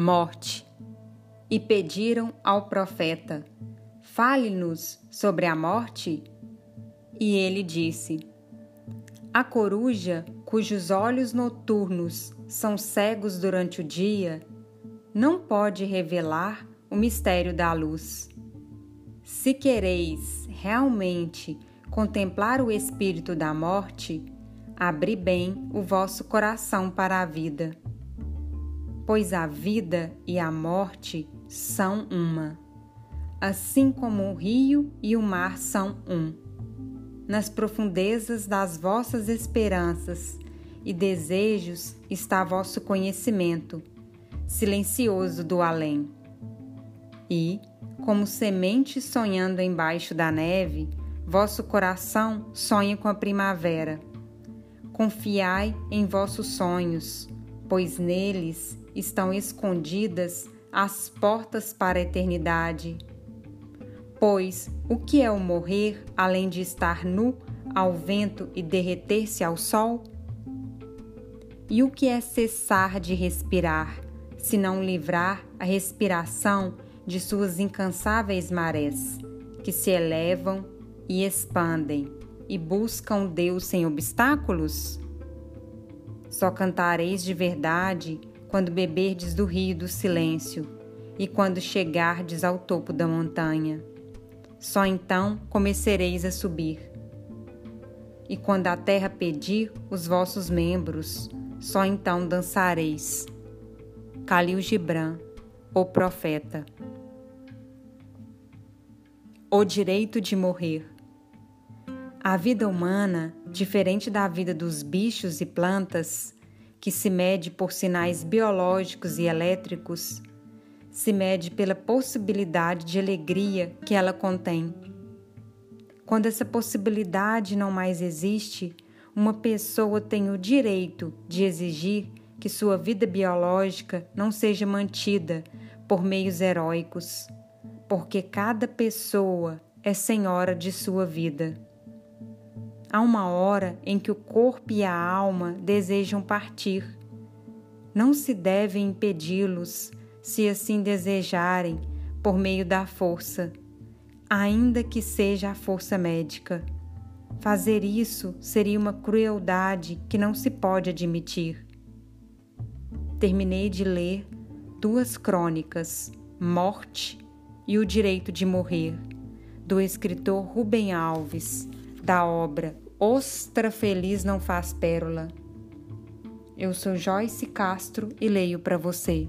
morte. E pediram ao profeta: Fale-nos sobre a morte. E ele disse: A coruja, cujos olhos noturnos são cegos durante o dia, não pode revelar o mistério da luz. Se quereis realmente contemplar o espírito da morte, abri bem o vosso coração para a vida. Pois a vida e a morte são uma, assim como o rio e o mar são um. Nas profundezas das vossas esperanças e desejos está vosso conhecimento, silencioso do além. E, como semente sonhando embaixo da neve, vosso coração sonha com a primavera. Confiai em vossos sonhos, pois neles estão escondidas as portas para a eternidade. Pois o que é o morrer além de estar nu ao vento e derreter-se ao sol? E o que é cessar de respirar, se não livrar a respiração de suas incansáveis marés, que se elevam e expandem e buscam Deus sem obstáculos? Só cantareis de verdade quando beberdes do rio do silêncio e quando chegardes ao topo da montanha. Só então comecereis a subir. E quando a terra pedir os vossos membros, só então dançareis. Calil Gibran, o profeta. O direito de morrer. A vida humana, diferente da vida dos bichos e plantas, que se mede por sinais biológicos e elétricos, se mede pela possibilidade de alegria que ela contém. Quando essa possibilidade não mais existe, uma pessoa tem o direito de exigir que sua vida biológica não seja mantida por meios heróicos, porque cada pessoa é senhora de sua vida. Há uma hora em que o corpo e a alma desejam partir. Não se deve impedi-los, se assim desejarem, por meio da força, ainda que seja a força médica. Fazer isso seria uma crueldade que não se pode admitir. Terminei de ler duas crônicas, Morte e O Direito de Morrer, do escritor Rubem Alves da obra Ostra Feliz Não Faz Pérola. Eu sou Joyce Castro e leio para você.